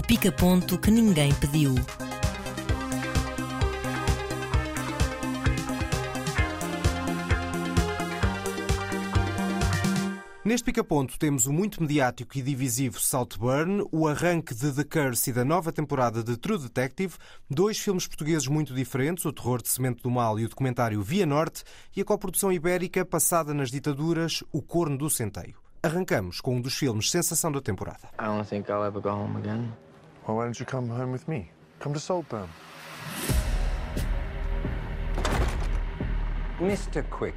O pica-ponto que ninguém pediu. Neste pica-ponto temos o muito mediático e divisivo Saltburn, o arranque de The Curse e da nova temporada de True Detective, dois filmes portugueses muito diferentes, o Terror de Cimento do Mal e o documentário Via Norte, e a coprodução ibérica passada nas ditaduras, O Corno do Centeio. Arrancamos com um dos filmes sensação da temporada. I don't think I'll ever go home again. Well, why don't you come home with me? Come to Saltburn. Mr. Quick.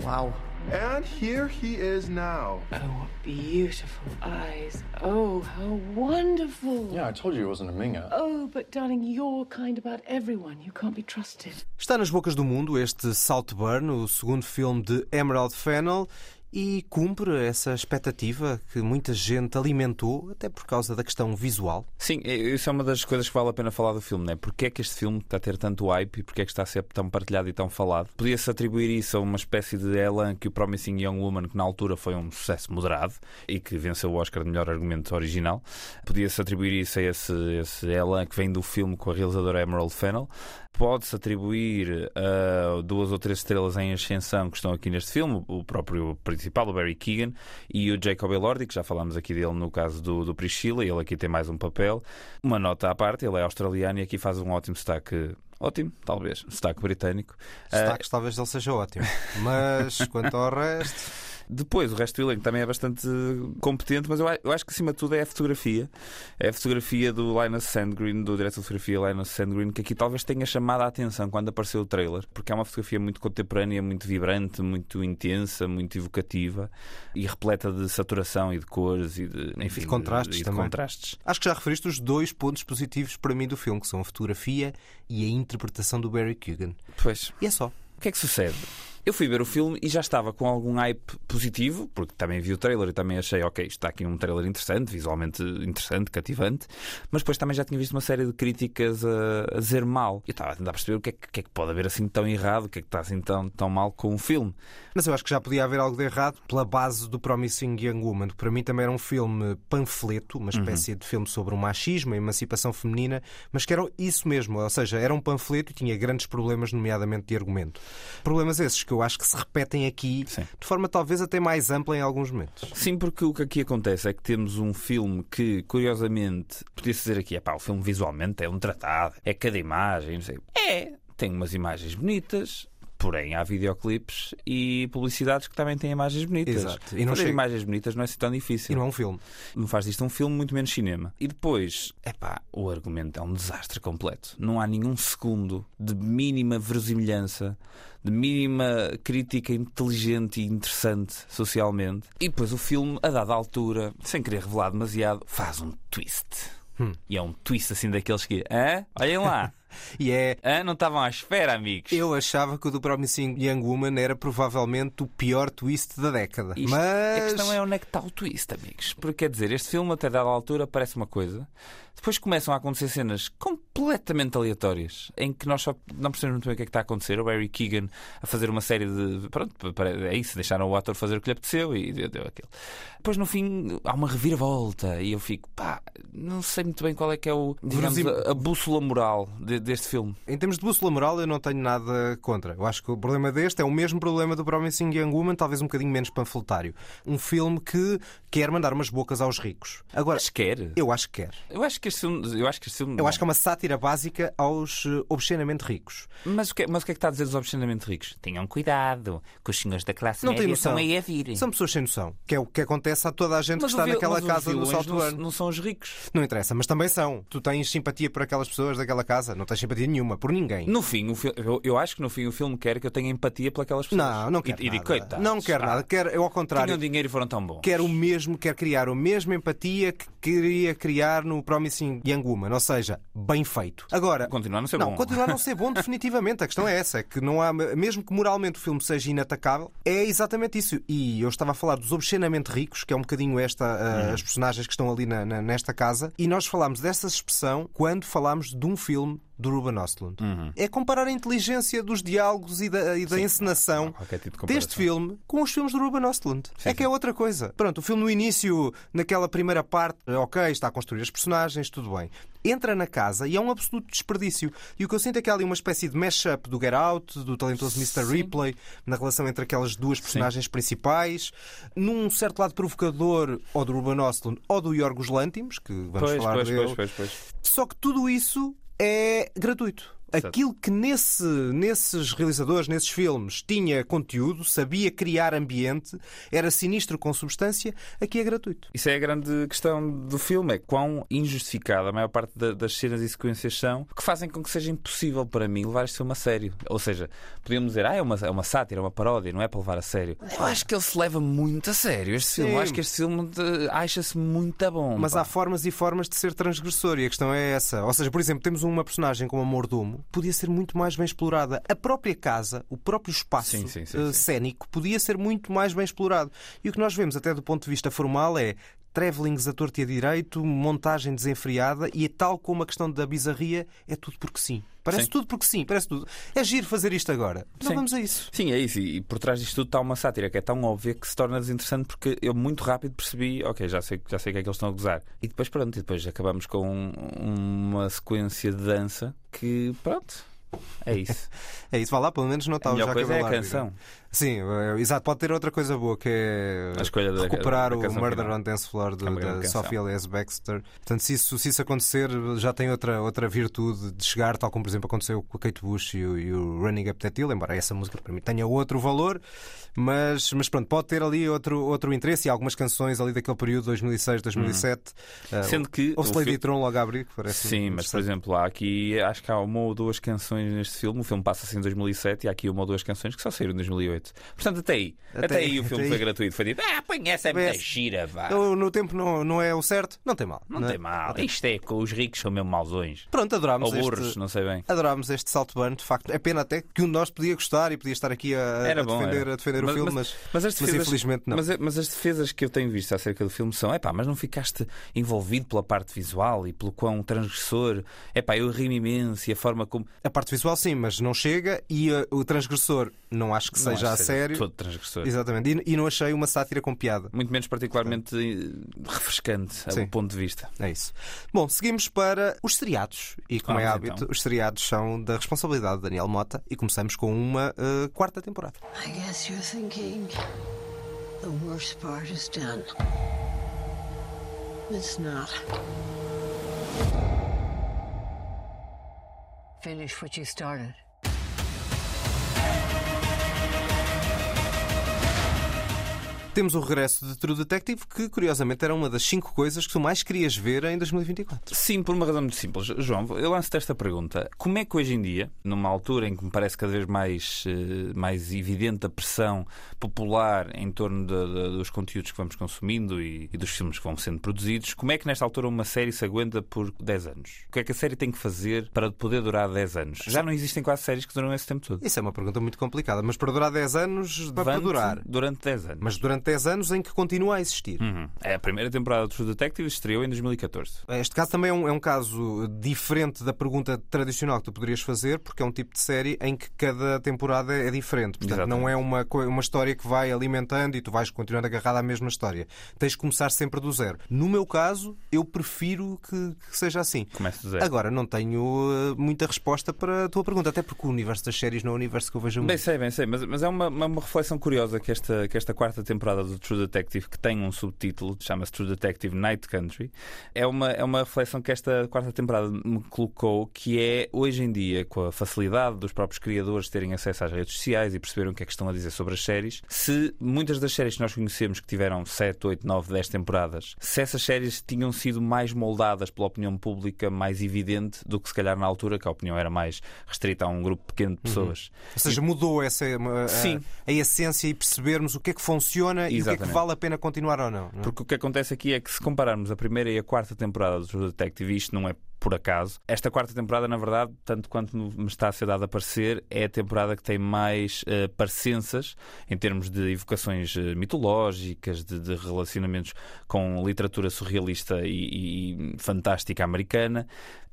Wow. And here he is now. Oh, what beautiful eyes. Oh, how wonderful. Yeah, I told you he wasn't a minger. Oh, but darling, you're kind about everyone. You can't be trusted. Está nas bocas do mundo este Saltburn, o segundo filme de Emerald Fennell, e cumpre essa expectativa que muita gente alimentou, até por causa da questão visual. Sim, isso é uma das coisas que vale a pena falar do filme, né? Porque é que este filme está a ter tanto hype e porque é que está a ser tão partilhado e tão falado? Podia-se atribuir isso a uma espécie de Elan que o Promising Young Woman, que na altura foi um sucesso moderado e que venceu o Oscar de melhor argumento original. Podia-se atribuir isso a esse, esse Elan que vem do filme com a realizadora Emerald Fennell pode-se atribuir a uh, duas ou três estrelas em ascensão que estão aqui neste filme, o próprio principal, o Barry Keegan, e o Jacob Elordi, que já falámos aqui dele no caso do, do Priscilla, ele aqui tem mais um papel. Uma nota à parte, ele é australiano e aqui faz um ótimo destaque Ótimo, talvez. Sotaque britânico. Destaques, uh... talvez ele seja ótimo. Mas quanto ao resto. Depois, o resto do elenco também é bastante competente, mas eu, acho que acima de tudo é a fotografia. É a fotografia do Linus Sandgreen, do diretor de fotografia Linus Sandgreen, que aqui talvez tenha chamado a atenção quando apareceu o trailer, porque é uma fotografia muito contemporânea, muito vibrante, muito intensa, muito evocativa e repleta de saturação e de cores e de, enfim, de contrastes. E de contrastes. Acho que já referiste os dois pontos positivos para mim do filme, que são a fotografia e a interpretação do Barry Keoghan. Pois. E é só. O que é que sucede? Eu fui ver o filme e já estava com algum hype positivo, porque também vi o trailer e também achei, ok, está aqui um trailer interessante, visualmente interessante, cativante, mas depois também já tinha visto uma série de críticas a, a dizer mal. Eu estava a tentar perceber o que é, que é, que pode haver assim tão errado, o que é que está assim tão, tão mal com o filme. Mas eu acho que já podia haver algo de errado pela base do Promising Young Woman, que para mim também era um filme panfleto, uma espécie uhum. de filme sobre o machismo, a emancipação feminina, mas que era isso mesmo, ou seja, era um panfleto e tinha grandes problemas, nomeadamente de argumento. Problemas esses que eu acho que se repetem aqui Sim. de forma talvez até mais ampla em alguns momentos. Sim, porque o que aqui acontece é que temos um filme que, curiosamente, podia-se dizer aqui, pá, o filme visualmente é um tratado, é cada imagem, não sei. É, tem umas imagens bonitas, Porém, há videoclipes e publicidades que também têm imagens bonitas. Exato. E não Fazer chega... imagens bonitas não é assim tão difícil. E não é um filme. Não faz disto um filme, muito menos cinema. E depois, é pá, o argumento é um desastre completo. Não há nenhum segundo de mínima verosimilhança, de mínima crítica inteligente e interessante socialmente. E depois o filme, a dada altura, sem querer revelar demasiado, faz um twist. Hum. E é um twist assim daqueles que. Hã? Olhem lá! E é. Ah, não estavam à espera, amigos. Eu achava que o do Promising Young Woman era provavelmente o pior twist da década. Isto, Mas. A questão é onde é que está o twist, amigos. Porque quer dizer, este filme, até dada altura, parece uma coisa. Depois começam a acontecer cenas completamente aleatórias em que nós só não percebemos muito bem o que é que está a acontecer. O Barry Keegan a fazer uma série de. Pronto, é isso, deixaram o ator fazer o que lhe apeteceu e deu, deu aquilo. Depois no fim há uma reviravolta e eu fico, pá, não sei muito bem qual é que é o, digamos, a, a bússola moral de, deste filme. Em termos de bússola moral, eu não tenho nada contra. Eu acho que o problema deste é o mesmo problema do Promising Young Woman, talvez um bocadinho menos panfletário. Um filme que quer mandar umas bocas aos ricos. Agora, Mas quer? Eu acho que quer. Eu acho que este filme. Eu acho que, este filme... Eu acho que é uma sátira básica aos eh, obscenamente ricos. Mas o, que, mas o que é que está a dizer dos obscenamente ricos? Tenham cuidado, que os senhores da classe não média são aí a vir. São pessoas sem noção, que é o que acontece a toda a gente mas que está naquela casa do software. Não, não são os ricos. Não interessa, mas também são. Tu tens simpatia por aquelas pessoas daquela casa? Não tens simpatia nenhuma, por ninguém. No fim, o eu, eu, acho que no fim o filme quer que eu tenha empatia por aquelas pessoas. Não, não quer e, nada. E não quer ah, nada. Quer, eu, ao contrário. Tinham dinheiro e foram tão bons. Quer o mesmo, quer criar a mesma empatia que queria criar no Promising Young Woman. Ou seja, bem feito. Agora. Continuar a não ser não, bom. Continuar a não ser bom, definitivamente. A questão é essa. É que não há. Mesmo que moralmente o filme seja inatacável, é exatamente isso. E eu estava a falar dos obscenamente ricos, que é um bocadinho esta. Uh, as personagens que estão ali na, na, nesta casa. E nós falámos dessa expressão quando falámos de um filme do Ruben Östlund. É comparar a inteligência dos diálogos e da, e da encenação qualquer tipo de deste filme com os filmes do Ruben Östlund. Sim, é que é outra coisa. Pronto, o filme no início, naquela primeira parte, ok, está a construir as personagens, tudo bem. Entra na casa e é um absoluto desperdício. E o que eu sinto é que há ali uma espécie de mashup do Get Out, do talentoso Mr. Ripley, na relação entre aquelas duas personagens principais, num certo lado provocador ou do Ruben Östlund ou do Yorgos Lantimos, que vamos Pois, falar pois, dele. pois, pois, pois. Só que tudo isso é gratuito. Aquilo que nesse, nesses realizadores, nesses filmes, tinha conteúdo, sabia criar ambiente, era sinistro com substância, aqui é gratuito. Isso é a grande questão do filme, é quão injustificada a maior parte da- das cenas e sequências são, que fazem com que seja impossível para mim levar este filme a sério. Ou seja, podíamos dizer, ah, é uma, é uma sátira, é uma paródia, não é para levar a sério. Eu acho que ele se leva muito a sério, este filme. Eu Sim. acho que este filme acha-se muito bom. Mas pá. há formas e formas de ser transgressor e a questão é essa. Ou seja, por exemplo, temos uma personagem como a Mordomo, podia ser muito mais bem explorada. A própria casa, o próprio espaço Sim, sim, eh, sim. cénico, podia ser muito mais bem explorado. E o que nós vemos, até do ponto de vista formal, é travelings a torto e a direito, montagem desenfreada e tal como a questão da bizarria, é tudo porque sim. Parece Sim. tudo porque sim, parece tudo. É giro fazer isto agora. Não Sim. vamos a isso. Sim, é isso. E por trás disto tudo está uma sátira que é tão óbvia que se torna desinteressante porque eu muito rápido percebi, ok, já sei, já sei o que é que eles estão a gozar. E depois pronto, e depois acabamos com um- uma sequência de dança que pronto, é isso. É isso, vá lá, pelo menos não está a melhor Jacques coisa é a canção. Sim, é, exato. Pode ter outra coisa boa que é A escolha da- recuperar da o Murder final. on Dance Floor grande da. Sophia Elias Baxter. Portanto, se isso, se isso acontecer, já tem outra, outra virtude de chegar, tal como por exemplo aconteceu com a Kate Bush e o, e o Running Up That Hill, embora essa música para mim tenha outro valor, mas, mas pronto, pode ter ali outro, outro interesse e algumas canções ali daquele período 2006, 2007. ah, Sendo que Houve o Lady fi- Tron logo a abrir, que parece Sim, mas por exemplo, há aqui acho que há uma ou duas canções neste filme. O filme passa-se em 2007 e há aqui uma ou duas canções que só saíram em 2008. Portanto, até aí, até, Até aí o filme foi aí. gratuito. Foi dito, ah, põe essa é muita gira, vá. No, no tempo não, não é o certo, não tem mal. Não é? tem mal. Isto é que os ricos são mesmo mauzões. Pronto, adorámos Ou burros, este, não sei bem. Adorámos este Saltburn, de facto. É pena até que um de nós podia gostar e podia estar aqui a, Era a bom, defender, era. a defender o filme, mas, mas as mas defesas, infelizmente não. Mas, mas as defesas que eu tenho visto acerca do filme são: é pá, mas não ficaste envolvido pela parte visual e pelo quão transgressor. É pá, eu ri-me imenso e a forma como. A parte visual sim, mas não chega e uh, o transgressor não acho que Não seja acho a que sério. Todo transgressor. Exatamente. E, e não achei uma sátira com piada. Muito menos particularmente eh, refrescante Sim. ao ponto de vista. É isso. Bom, seguimos para os seriados. E como é Vamos, hábito, então. os seriados são da responsabilidade de Daniel Mota e começamos com uma uh, quarta temporada. I guess you're thinking the worst part is done. It's not. Finish what you started. Temos o regresso de True Detective, que curiosamente era uma das cinco coisas que tu mais querias ver em 2024. Sim, por uma razão muito simples. João, eu lanço-te esta pergunta. Como é que hoje em dia, numa altura em que me parece cada vez mais, eh, mais evidente a pressão popular em torno de- de- dos conteúdos que vamos consumindo e, e dos filmes que vão sendo produzidos, como é que nesta altura uma série se aguenta por 10 anos? O que é que a série tem que fazer para poder durar 10 anos? Já não existem quase séries que duram esse tempo todo. Isso é uma pergunta muito complicada, mas para durar 10 anos, para durar. Durante 10 anos. Mas durante 10 anos em que continua a existir. Uhum. É, a primeira temporada de True Detective estreou em 2014. Este caso também é um, é um caso diferente da pergunta tradicional que tu poderias fazer, porque é um tipo de série em que cada temporada é diferente. Portanto, Exatamente. não é uma, uma história que vai alimentando e tu vais continuando agarrado à mesma história. Tens de começar sempre do zero. No meu caso, eu prefiro que, que seja assim. Começa do zero. Agora, não tenho eh, muita resposta para a tua pergunta, até porque o universo das séries não é um universo que eu vejo muito. Bem sei, bem sei, mas, mas é uma, uma, uma reflexão curiosa que esta, que esta quarta temporada do True Detective, que tem um subtítulo, chama-se True Detective Night Country, é uma, é uma reflexão que esta quarta temporada me colocou, que é hoje em dia, com a facilidade dos próprios criadores terem acesso às redes sociais e perceberem o que é que estão a dizer sobre as séries, se muitas das séries que nós conhecemos que tiveram 7, 8, 9, 10 temporadas, se essas séries tinham sido mais moldadas pela opinião pública, mais evidente do que se calhar na altura, que a opinião era mais restrita a um grupo pequeno de pessoas. Ou seja, mudou essa a, a- a essência e percebermos o que é que funciona e o que é que Exatamente. vale a pena continuar ou não. não é? Porque o que acontece aqui é que se compararmos a primeira e a quarta temporada do True Detective, isto não é por acaso, esta quarta temporada, na verdade, tanto quanto me está a ser dado a parecer, é a temporada que tem mais eh, parecenças em termos de evocações eh, mitológicas, de, de relacionamentos com literatura surrealista e, e fantástica americana.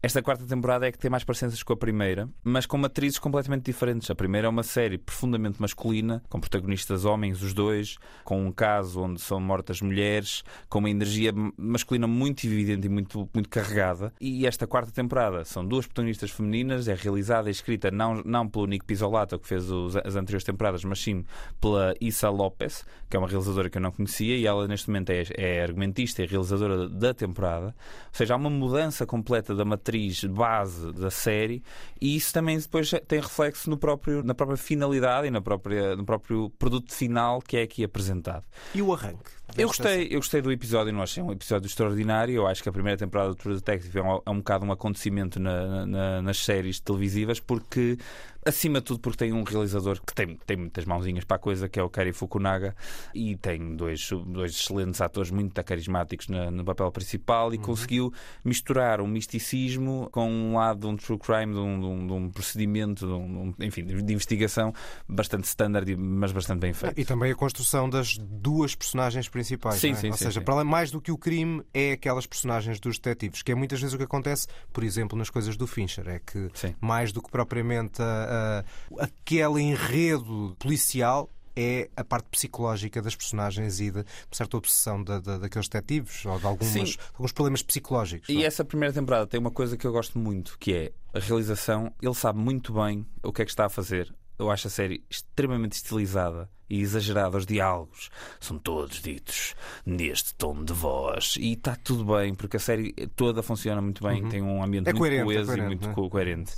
Esta quarta temporada é que tem mais parecenças com a primeira, mas com matrizes completamente diferentes. A primeira é uma série profundamente masculina, com protagonistas homens, os dois, com um caso onde são mortas mulheres, com uma energia masculina muito evidente e muito, muito carregada. E esta quarta temporada são duas protagonistas femininas, é realizada e escrita não, não pelo Nick Pizzolato, que fez os, as anteriores temporadas, mas sim pela Issa Lopes, que é uma realizadora que eu não conhecia, e ela neste momento é, é argumentista e realizadora da temporada. Ou seja, há uma mudança completa da matriz base da série e isso também depois tem reflexo no próprio, na própria finalidade e na própria, no próprio produto final que é aqui apresentado. E o arranque? Eu gostei, eu gostei do episódio, não achei um episódio extraordinário. Eu acho que a primeira temporada do True Detective é um, é um bocado um acontecimento na, na, nas séries televisivas, porque acima de tudo porque tem um realizador que tem, tem muitas mãozinhas para a coisa, que é o Kari Fukunaga, e tem dois, dois excelentes atores muito carismáticos na, no papel principal e uhum. conseguiu misturar um misticismo com um lado de um true crime, de um, de um, de um procedimento, de um, enfim, de investigação bastante standard, mas bastante bem feito. E também a construção das duas personagens principais. Sim, é? sim, Ou sim, seja, sim. para além, mais do que o crime, é aquelas personagens dos detetives, que é muitas vezes o que acontece, por exemplo, nas coisas do Fincher. É que Sim. mais do que propriamente a, a, aquele enredo policial. É a parte psicológica das personagens e de uma certa obsessão da, da, daqueles detetives ou de algumas, alguns problemas psicológicos. E é? essa primeira temporada tem uma coisa que eu gosto muito, que é a realização. Ele sabe muito bem o que é que está a fazer. Eu acho a série extremamente estilizada e exagerada. Os diálogos são todos ditos neste tom de voz. E está tudo bem, porque a série toda funciona muito bem, tem um ambiente É muito coerente, é coeso coerente, e muito é? co- coerente.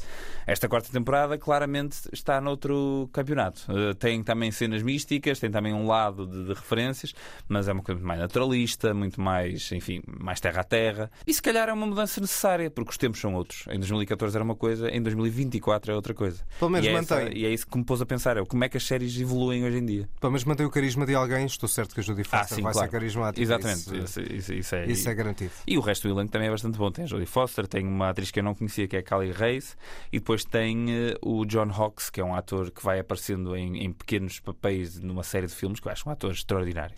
Esta quarta temporada claramente está noutro campeonato. Uh, tem também cenas místicas, tem também um lado de, de referências, mas é uma coisa muito mais naturalista, muito mais, enfim, mais terra a terra. E se calhar é uma mudança necessária, porque os tempos são outros. Em 2014 era uma coisa, em 2024 é outra coisa. Pelo menos e, é essa- mantém. e é isso que me pôs a pensar: é como é que as séries evoluem hoje em dia. Menos mantém o carisma de alguém. Estou certo que a Judy Foster Ah, sim, vai claro. ser carismática. Exatamente, Isso, isso, isso- é. isso é garantido. E o resto do elenco também é bastante bom. Tem a Jodie Foster, tem uma atriz que eu não conhecia, que é a Callie Reis, e depois tem eh, o John Hawkes, que é um ator que vai aparecendo em, em pequenos papéis numa série de filmes, que eu acho um ator extraordinário.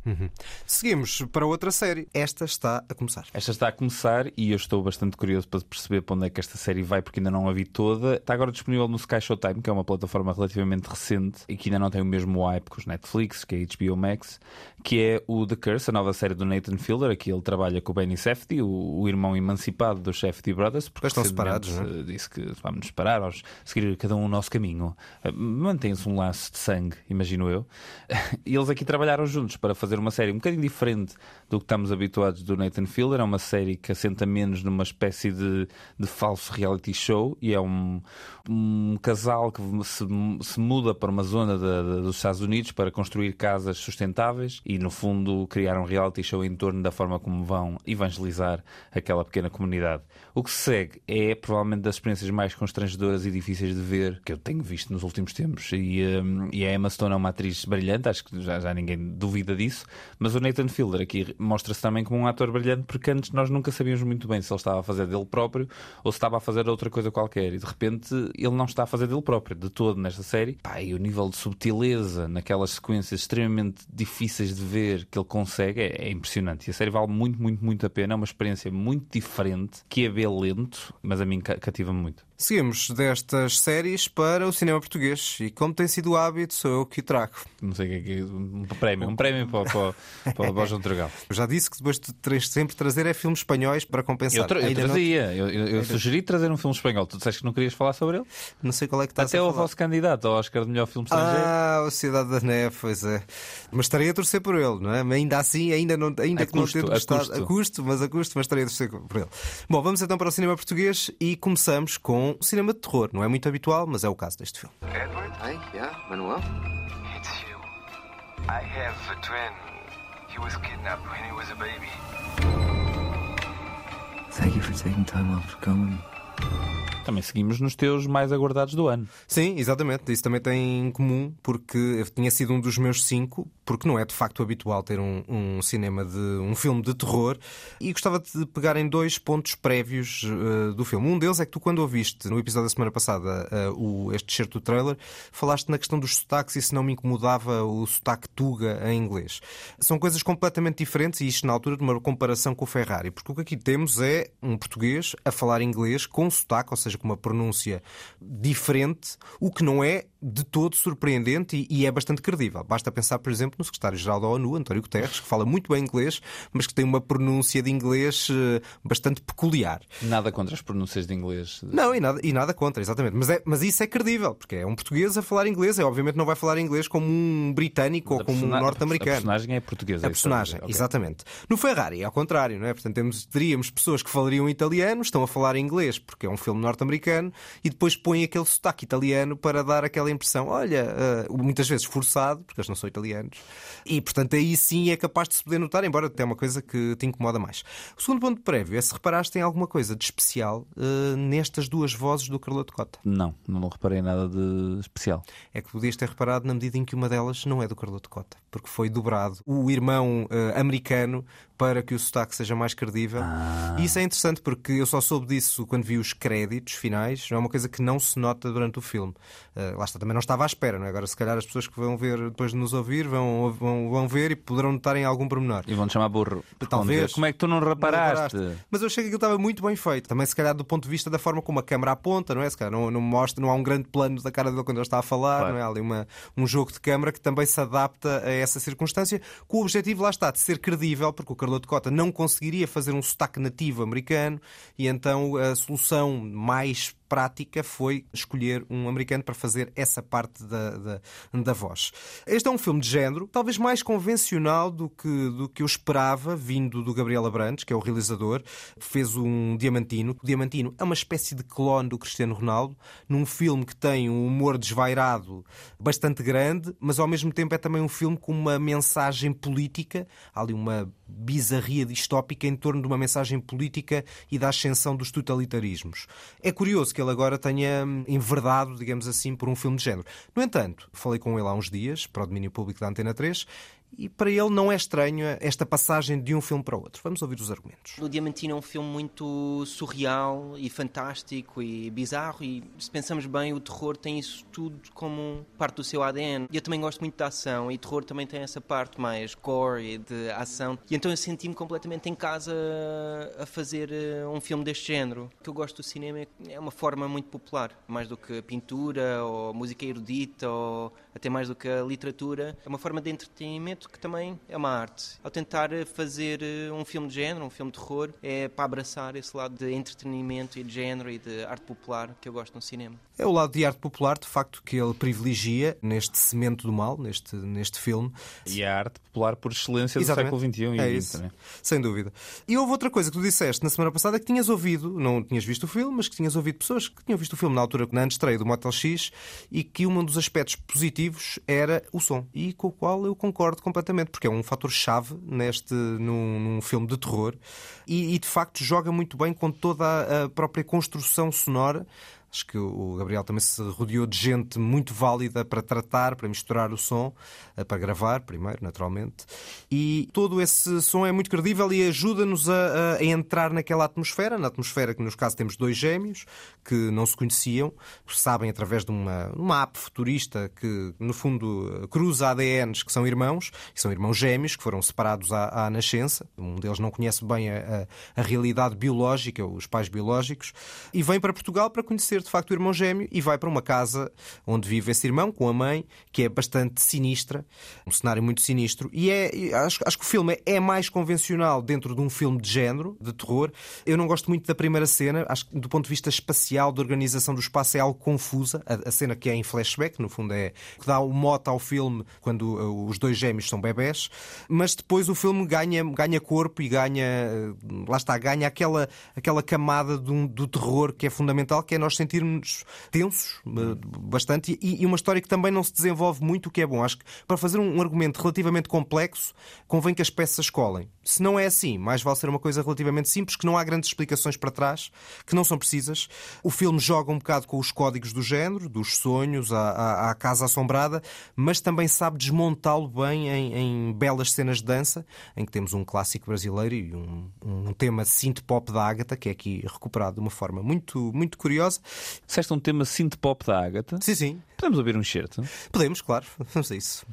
Seguimos para outra série. Esta está a começar. Esta está a começar e eu estou bastante curioso para perceber para onde é que esta série vai, porque ainda não a vi toda. Está agora disponível no Sky Showtime, que é uma plataforma relativamente recente e que ainda não tem o mesmo hype que os Netflix, que é HBO Max, que é o The Curse, a nova série do Nathan Fielder. Aqui ele trabalha com o Benny Safdie, o, o irmão emancipado do Safdie Brothers, porque estão separados, é? disse que vamos nos separar, vamos seguir cada um o nosso caminho. Eh, Mantém-se um laço de sangue, imagino eu. E eles aqui trabalharam juntos para fazer uma série um bocadinho diferente do que estamos habituados do Nathan Fielder. É uma série que assenta menos numa espécie de, de falso reality show e é um, um casal que se, se muda para uma zona da- da- dos Estados Unidos para construir casas sustentáveis e, no fundo, criar um reality show em torno da forma como vão evangelizar aquela pequena comunidade. O que se segue é provavelmente das experiências mais constrangedoras e difíceis de ver que eu tenho visto nos últimos tempos. E, hum, e a Emma Stone é uma atriz brilhante, acho que já, já ninguém duvida disso. Mas o Nathan Fielder aqui mostra-se também como um ator brilhante, porque antes nós nunca sabíamos muito bem se ele estava a fazer dele próprio ou se estava a fazer outra coisa qualquer. E de repente ele não está a fazer dele próprio, de todo nesta série. Pá, e o nível de subtileza naquelas sequências extremamente difíceis de ver que ele consegue é, é impressionante. E a série vale muito, muito, muito a pena. É uma experiência muito diferente, que é bem lento, mas a mim ca- cativa-me muito. Seguimos destas séries para o cinema português e, como tem sido o hábito, sou eu que trago. Não sei o que é que um prémio, um prémio para, para, para, para o João Trugal. Já disse que depois de sempre trazer é filmes espanhóis para compensar. Eu, tra eu Ainda não- trazia, eu, eu, eu sugeri trazer um filme espanhol. Tu disseste que não querias falar sobre ele? Não, sei qual é que está Até a o vosso candidato ao Oscar de melhor filme estrangeiro. Ah, o Cidade da Neve, pois é. Mas estarei a torcer por ele, não é? Mas ainda assim, ainda, não, ainda A que não custo, tendo a gostado, custo. a custo, mas a custo, mas estarei a torcer por ele. Bom, vamos então para o cinema português e começamos com o cinema de terror. Não é muito habitual, mas é o caso deste filme. Edward? Hi, yeah, Manuel? It's you. I have a twin. He was kidnapped when he was a baby. Thank you for taking time off for coming. Também seguimos nos teus mais aguardados do ano. Sim, exatamente. Isso também tem em comum, porque tinha sido um dos meus cinco. porque não é de facto habitual ter um, um cinema de um filme de terror. E gostava de pegar em dois pontos prévios uh, do filme. Um deles é que tu, quando ouviste no episódio da semana passada uh, o, este certo do trailer, falaste na questão dos sotaques e se não me incomodava o sotaque Tuga em inglês. São coisas completamente diferentes e isto na altura de uma comparação com o Ferrari, porque o que aqui temos é um português a falar inglês com sotaque, ou seja, com uma pronúncia diferente, o que não é de todo surpreendente e, e é bastante credível. Basta pensar, por exemplo, no secretário-geral da ONU, António Guterres, que fala muito bem inglês, mas que tem uma pronúncia de inglês uh, bastante peculiar. Nada contra as pronúncias de inglês. Não, e nada, e nada contra, exatamente. Mas, é, mas isso é credível, porque é um português a falar inglês, é obviamente não vai falar inglês como um britânico ou como um norte-americano. A personagem é portuguesa. A personagem, okay. exatamente. No Ferrari é ao contrário, não é? Portanto, temos, teríamos pessoas que falariam italiano, estão a falar inglês porque é um filme norte-americano e depois põem aquele sotaque italiano para dar aquela impressão, olha, uh, muitas vezes forçado, porque eles não são italianos, e portanto aí sim é capaz de se poder notar, embora até é uma coisa que te incomoda mais. O segundo ponto prévio é se reparaste em alguma coisa de especial uh, nestas duas vozes do Carloto Cota. Não, não reparei nada de especial. É que podias ter reparado na medida em que uma delas não é do Carloto Cota, porque foi dobrado o irmão uh, americano para que o sotaque seja mais credível. Ah. E isso é interessante porque eu só soube disso quando vi os créditos finais. É uma coisa que não se nota durante o filme. Uh, lá está, também não estava à espera, não é? Agora, se calhar, as pessoas que vão ver depois de nos ouvir vão, vão, vão ver e poderão notar em algum pormenor. E vão-te chamar burro. Talvez. Como é que tu não reparaste? não reparaste? Mas eu achei que aquilo estava muito bem feito. Também, se calhar, do ponto de vista da forma como a câmera aponta, não é? Se calhar não, não mostra, não há um grande plano da cara dele quando ele está a falar, claro. não é? Há ali uma, um jogo de câmara que também se adapta a essa circunstância, com o objetivo, lá está, de ser credível, porque o Carloto Cota não conseguiria fazer um sotaque nativo americano e então a solução mais mais prática foi escolher um americano para fazer essa parte da, da, da, voz. Este é um filme de género, talvez mais convencional do que, do que eu esperava, vindo do Gabriel Abrantes, que é o realizador, fez um Diamantino. O Diamantino é uma espécie de clone do Cristiano Ronaldo, num filme que tem um humor desvairado bastante grande, mas ao mesmo tempo é também um filme com uma mensagem política, há ali uma bizarria distópica em torno de uma mensagem política e da ascensão dos totalitarismos. É curioso que ele agora tenha enverdado, digamos assim, por um filme de género. No entanto, falei com ele há uns dias, para o domínio público da Antena 3, e para ele não é estranho esta passagem de um filme para o outro. Vamos ouvir os argumentos. O Diamantino é um filme muito surreal e fantástico e bizarro e se pensamos bem, o terror tem isso tudo como parte do seu ADN. E eu também gosto muito da ação e terror também tem essa parte mais core e de ação. E então eu senti-me completamente em casa a fazer eh, um filme deste género. O que eu gosto do cinema é uma forma muito popular, mais do que pintura ou música erudita ou até mais do que a literatura. É uma forma de entretenimento que também é uma arte. Ao tentar fazer eh, um filme de género, um filme de terror, é para abraçar esse lado de entretenimento e de género e de arte popular que eu gosto no cinema. É o lado de arte popular, de facto, que ele privilegia neste cimento do mal, neste, neste filme. E a arte popular por excelência Exatamente. do século XXI é e isso. Também. Sem dúvida. E houve outra coisa que tu disseste na semana passada que tinhas ouvido, não tinhas visto o filme, mas que tinhas ouvido pessoas que tinham visto o filme na altura, na estreia do Motel X, e que um dos aspectos positivos era o som. E com o qual eu concordo completamente, porque é um fator-chave neste num, num, filme de terror e, e, de facto joga muito bem com toda a própria construção sonora Acho que o Gabriel também se rodeou de gente muito válida para tratar, para misturar o som, eh, para gravar primeiro, naturalmente. E todo esse som é muito credível e ajuda-nos a, a, entrar naquela atmosfera, na atmosfera que, nos casos, temos dois gêmeos que não se conheciam, sabem através de uma, uma app futurista que, no fundo, cruza ADNs que são irmãos, e são irmãos gêmeos que foram separados à, à nascença. Um deles não conhece bem a, a, a realidade biológica, os pais biológicos, e vem para Portugal para conhecer de facto o irmão gêmeo e vai para uma casa onde vive esse irmão com a mãe, que é bastante sinistra, um cenário muito sinistro. E é, acho, acho que o filme é mais convencional dentro de um filme de género, de terror. Eu não gosto muito da primeira cena, acho que do ponto de vista espacial, da organização do espaço, é algo confusa. A, a cena que é em flashback, no fundo, é que dá o mote ao filme quando uh, os dois gêmeos são bebés, mas depois o filme ganha, ganha corpo e ganha, uh, lá está, ganha aquela, aquela camada do, do terror que é fundamental, que é nós sentirmos sentir-nos tensos uh, bastante e, e, uma história que também não se desenvolve muito, o que é bom. Acho que para fazer um, um argumento relativamente complexo, convém que as peças colhem. Se não é assim, mais vale ser uma coisa relativamente simples, que não há grandes explicações para trás, que não são precisas. O filme joga um bocado com os códigos do género, dos sonhos, à, à, à casa assombrada, mas também sabe desmontá-lo bem em, em, belas cenas de dança, em que temos um clássico brasileiro e um, um tema synth-pop da Ágata, que é aqui recuperado de uma forma muito, muito curiosa. Disseste um tema synth-pop da Ágata? Sim, sim. Podemos ouvir um certo? Podemos, claro. Vamos a isso.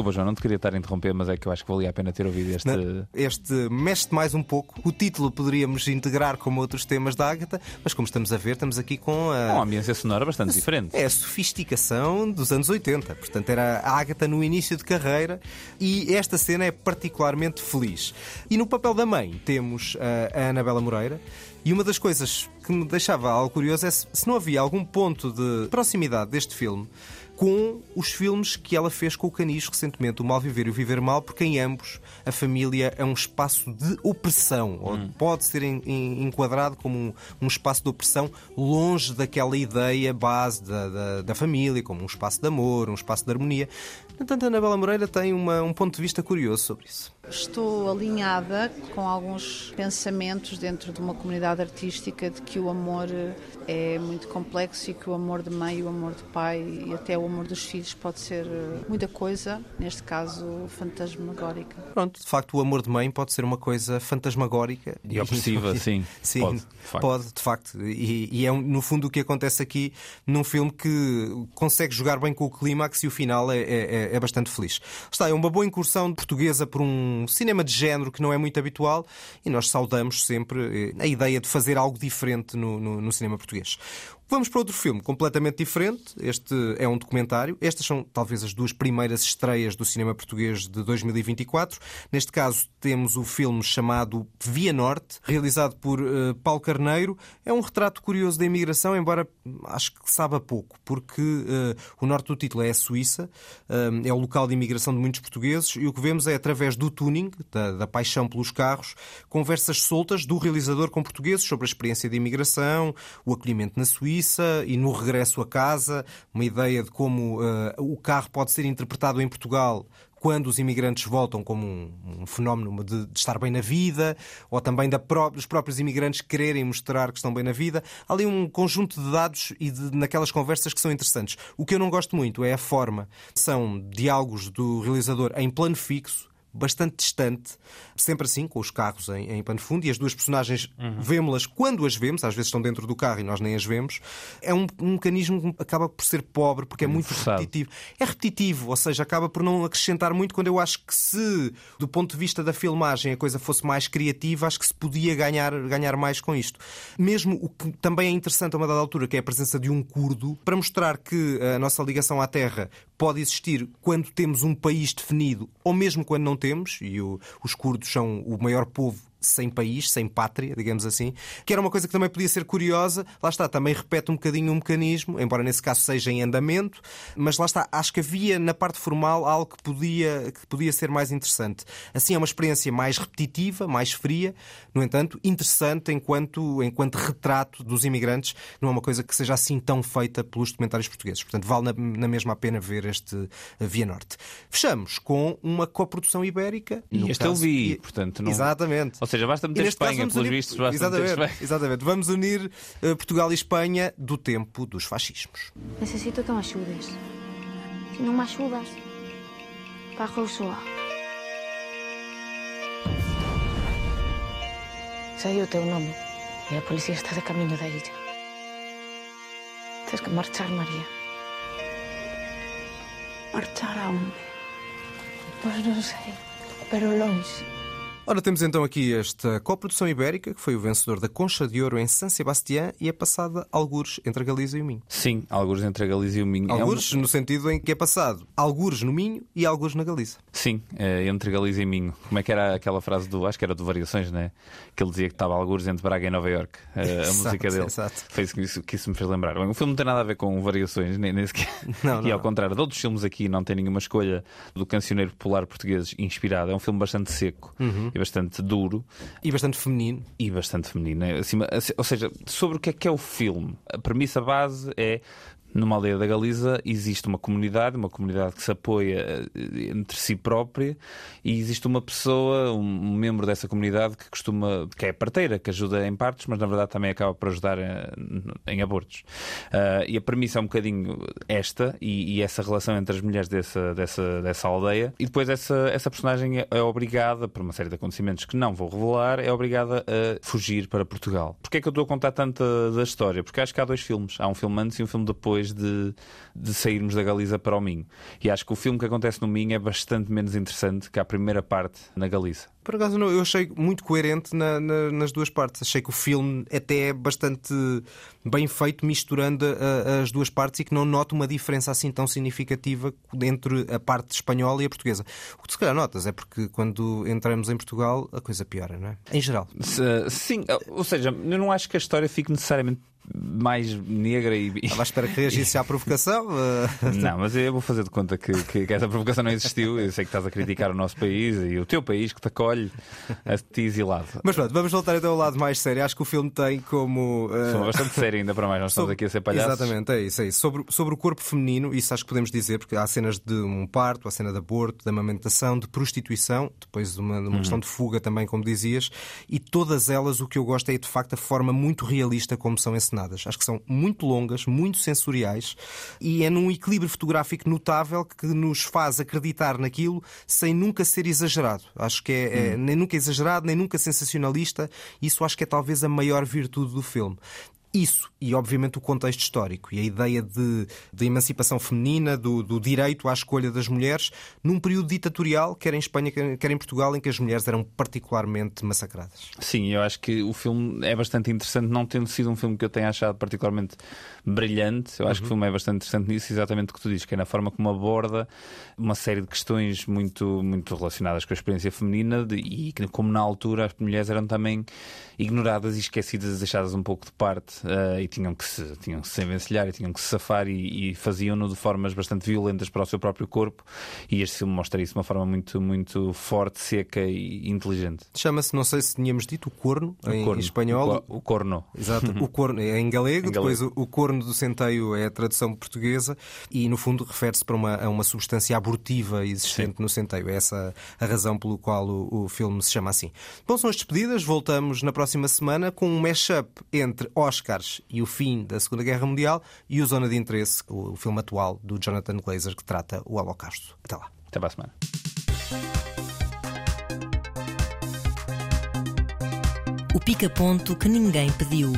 Desculpa, João, não te queria estar a interromper, mas é que eu acho que valia a pena ter ouvido este. Não, este mexe mais um pouco. O título poderíamos integrar com outros temas da Ágata, mas como estamos a ver, estamos aqui com a. Uma ambiência sonora bastante diferente. É a sofisticação dos anos 80. Portanto, era a Ágata no início de carreira e esta cena é particularmente feliz. E no papel da mãe temos a Anabela Moreira. E uma das coisas que me deixava algo curioso é se não havia algum ponto de proximidade deste filme com os filmes que ela fez com o Canis recentemente, O Mal Viver e o Viver Mal, porque em ambos a família é um espaço de opressão, hum. ou pode ser enquadrado como um, um, espaço de opressão longe daquela ideia base da, da, da, família, como um espaço de amor, um espaço de harmonia. No entanto, a Anabela Moreira tem uma, um ponto de vista curioso sobre isso. Estou alinhada com alguns pensamentos dentro de uma comunidade artística de que o amor é muito complexo e que o amor de mãe e o amor de pai e até o amor dos filhos pode ser eh, muita coisa, neste caso fantasmagórica. Pronto, de facto o amor de mãe pode ser uma coisa fantasmagórica. E opressiva, sim. Sim, pode, de facto. Pode, de facto. E, e, é no fundo o que acontece aqui num filme que consegue jogar bem com o clímax e o final é, é, é bastante feliz. Está, é uma boa incursão portuguesa por um cinema de género que não é muito habitual e nós saudamos sempre eh, a ideia de fazer algo diferente no, no, no cinema português. Vamos para outro filme completamente diferente. Este é um documentário. Estas são talvez as duas primeiras estreias do cinema português de 2024. Neste caso, temos o filme chamado Via Norte, realizado por uh, Paulo Carneiro. É um retrato curioso da imigração, embora acho que saiba pouco, porque uh, o norte do título é a Suíça, uh, é o local de imigração de muitos portugueses, e o que vemos é, através do tuning, da, da paixão pelos carros, conversas soltas do realizador com portugueses sobre a experiência de imigração, o acolhimento na Suíça Suíça e no regresso a casa, uma ideia de como uh, o carro pode ser interpretado em Portugal quando os imigrantes voltam como um, um fenómeno de, de, estar bem na vida, ou também da pró dos próprios imigrantes quererem mostrar que estão bem na vida. Há ali um conjunto de dados e de, naquelas conversas que são interessantes. O que eu não gosto muito é a forma. São diálogos do realizador em plano fixo, bastante distante, sempre assim, com os carros em, em pano fundo, e as duas personagens uhum. vemos-las quando as vemos, às vezes estão dentro do carro e nós nem as vemos. É um, um mecanismo que acaba por ser pobre, porque é muito Forçado. repetitivo. É repetitivo, ou seja, acaba por não acrescentar muito, quando eu acho que se, do ponto de vista da filmagem, a coisa fosse mais criativa, acho que se podia ganhar, ganhar mais com isto. Mesmo o que também é interessante a uma dada altura, que é a presença de um curdo, para mostrar que a nossa ligação à terra pode existir quando temos um país definido ou mesmo quando não temos, e o, os curdos são o maior povo sem país, sem pátria, digamos assim, que era uma coisa que também podia ser curiosa. Lá está, também repete um bocadinho um mecanismo, embora nesse caso seja em andamento, mas lá está, acho que havia na parte formal algo que podia, que podia ser mais interessante. Assim é uma experiência mais repetitiva, mais fria, no entanto, interessante enquanto, enquanto retrato dos imigrantes, não é uma coisa que seja assim tão feita pelos documentários portugueses. Portanto, vale na, na mesma a pena ver este Via Norte. Fechamos com uma coprodução ibérica. E este caso, eu vi, portanto, não... Exatamente seja, basta meter Espanha, pelos unir... vistos, basta exatamente, meter Espanha. Exatamente. Vamos unir uh, Portugal e Espanha do tempo dos fascismos. Necessito que me ajudes. Se não me ajudas, pago o soa. Sei o teu nome e a polícia está de caminho da ilha. Tens que marchar, Maria. Marchar aonde? Pois não sei, pero longe. Ora, temos então aqui esta coprodução ibérica, que foi o vencedor da Concha de Ouro em San Sebastián e é passada algures entre a Galiza e o Minho. Sim, algures entre a Galiza e o Minho. Algures é um... no sentido em que é passado algures no Minho e algures na Galiza. Sim, é, entre Galiza e Minho. Como é que era aquela frase do, acho que era do Variações, né? Que ele dizia que estava algures entre Braga e Nova York, a, a música dele. Exato. Foi isso que isso, que isso me fez lembrar. Bem, o filme não tem nada a ver com Variações, nem, nem sequer. Não, não, e ao contrário de outros filmes aqui, não tem nenhuma escolha do cancioneiro popular português inspirado. É um filme bastante seco uhum. Bastante duro. E bastante feminino. E bastante feminino. É, acima, ou seja, sobre o que é que é o filme. A premissa base é numa aldeia da Galiza existe uma comunidade, uma comunidade que se apoia eh, entre si própria e existe uma pessoa, um membro dessa comunidade que costuma, que é parteira, que ajuda em partos, mas na verdade também acaba por ajudar eh, em, abortos. Uh, e a premissa é um bocadinho esta e, e, essa relação entre as mulheres dessa, dessa, dessa aldeia. E depois essa, essa personagem é, é obrigada, por uma série de acontecimentos que não vou revelar, é obrigada a fugir para Portugal. Porquê é que eu estou a contar tanto da história? Porque acho que há dois filmes. Há um filme antes e um filme depois depois de, de sairmos da Galiza para o Minho. E acho que o filme que acontece no Minho é bastante menos interessante que a primeira parte na Galiza. Por acaso não, eu achei muito coerente na, na, nas duas partes. Achei que o filme até é bastante bem feito, misturando a, as duas partes e que não noto uma diferença assim tão significativa entre a parte espanhola e a portuguesa. O que se calhar notas é porque quando entramos em Portugal a coisa piora, não é? Em geral. Sim, ou seja, eu não acho que a história fique necessariamente mais negra e. Estava à espera que reagisse à provocação. não, mas eu vou fazer de conta que, que, que, essa provocação não existiu. Eu sei que estás a criticar o nosso país e o teu país que te acolhe a ti exilado. Mas pronto, vamos voltar então ao lado mais sério. Acho que o filme tem como. Uh... bastante sério ainda para mais, nós sobre... estamos aqui a ser palhaços. Exatamente, é isso, é isso. Sobre, sobre o corpo feminino, isso acho que podemos dizer, porque há cenas de um parto, há cena de aborto, de amamentação, de prostituição, depois de uma, uma uhum. questão de fuga também, como dizias, e todas elas o que eu gosto é de facto a forma muito realista como são ensinadas Acho que são muito longas, muito sensoriais e é num equilíbrio fotográfico notável que nos faz acreditar naquilo sem nunca ser exagerado. Acho que é, é hum. nem nunca exagerado, nem nunca sensacionalista. Isso acho que é talvez a maior virtude do filme isso e, obviamente, o contexto histórico e a ideia de, de emancipação feminina, do, do, direito à escolha das mulheres, num período ditatorial, quer em Espanha, quer em Portugal, em que as mulheres eram particularmente massacradas. Sim, eu acho que o filme é bastante interessante, não tendo sido um filme que eu tenha achado particularmente brilhante. Eu acho uhum. que o filme é bastante interessante nisso, exatamente o que tu dizes, que é na forma como aborda uma série de questões muito, muito relacionadas com a experiência feminina de, e como na altura as mulheres eram também ignoradas e esquecidas, deixadas um pouco de parte uh, e tinham que, se, tinham que se envencilhar e tinham que se safar e, e faziam-no de formas bastante violentas para o seu próprio corpo. E este filme mostra isso de uma forma muito, muito forte, seca e inteligente. Chama-se, não sei se tínhamos dito, o corno o em corno. espanhol. O, o, corno. Exato, o corno é em galego, em depois galego. O, o, corno do centeio é a tradução portuguesa e no fundo refere-se para uma, a uma substância abortiva existente Sim. no centeio. É essa a razão pelo qual o, o filme se chama assim. Bom, são as despedidas. Voltamos na próxima semana com um mashup entre Oscar Oscars e o fim da Segunda Guerra Mundial e o Zona de Interesse, o filme atual do Jonathan Glazer que trata o Holocausto. Até lá. Até para a semana. O pica-ponto que ninguém pediu.